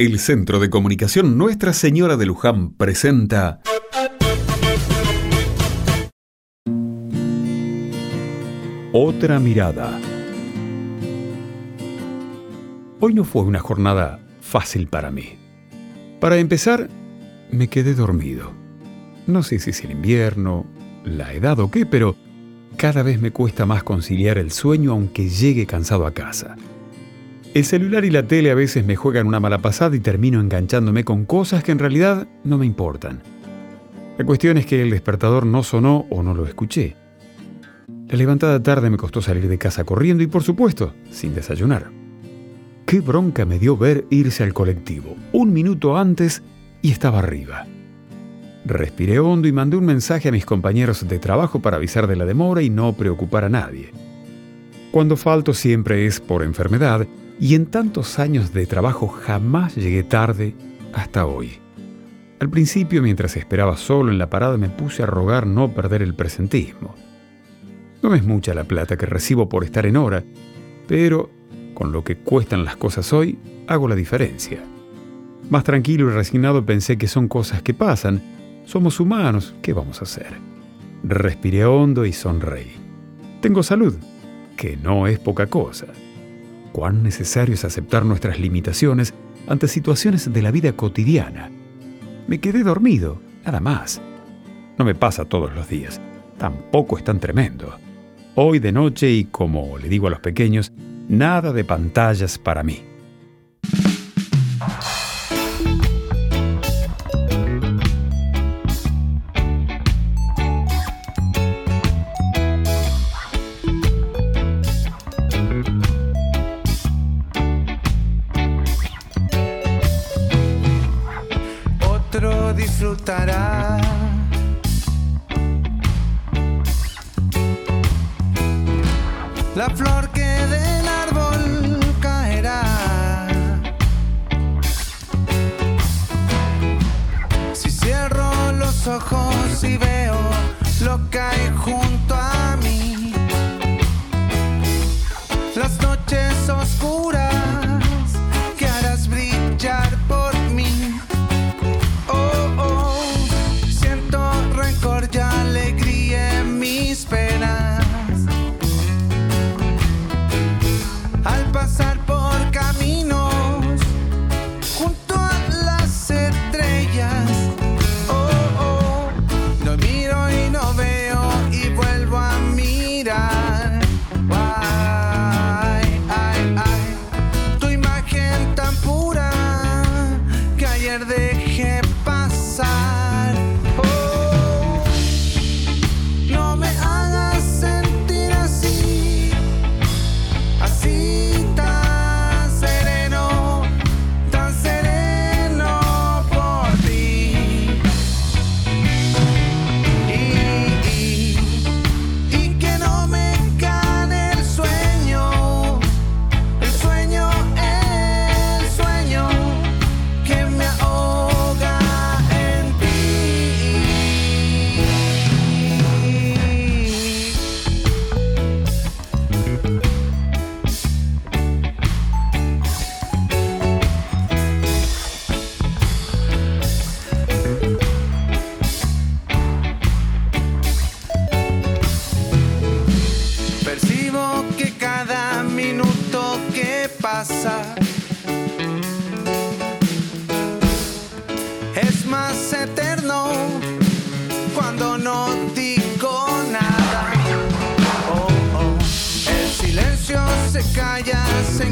El Centro de Comunicación Nuestra Señora de Luján presenta Otra mirada. Hoy no fue una jornada fácil para mí. Para empezar, me quedé dormido. No sé si es el invierno, la edad o qué, pero cada vez me cuesta más conciliar el sueño aunque llegue cansado a casa. El celular y la tele a veces me juegan una mala pasada y termino enganchándome con cosas que en realidad no me importan. La cuestión es que el despertador no sonó o no lo escuché. La levantada tarde me costó salir de casa corriendo y por supuesto, sin desayunar. Qué bronca me dio ver irse al colectivo, un minuto antes y estaba arriba. Respiré hondo y mandé un mensaje a mis compañeros de trabajo para avisar de la demora y no preocupar a nadie. Cuando falto siempre es por enfermedad y en tantos años de trabajo jamás llegué tarde hasta hoy. Al principio, mientras esperaba solo en la parada, me puse a rogar no perder el presentismo. No es mucha la plata que recibo por estar en hora, pero con lo que cuestan las cosas hoy, hago la diferencia. Más tranquilo y resignado pensé que son cosas que pasan. Somos humanos, ¿qué vamos a hacer? Respiré hondo y sonreí. Tengo salud, que no es poca cosa cuán necesario es aceptar nuestras limitaciones ante situaciones de la vida cotidiana. Me quedé dormido, nada más. No me pasa todos los días, tampoco es tan tremendo. Hoy de noche y como le digo a los pequeños, nada de pantallas para mí. Disfrutará. La flor que del árbol caerá. Si cierro los ojos y veo lo que hay junto a Es más eterno cuando no digo nada. Oh, oh. El silencio se calla, se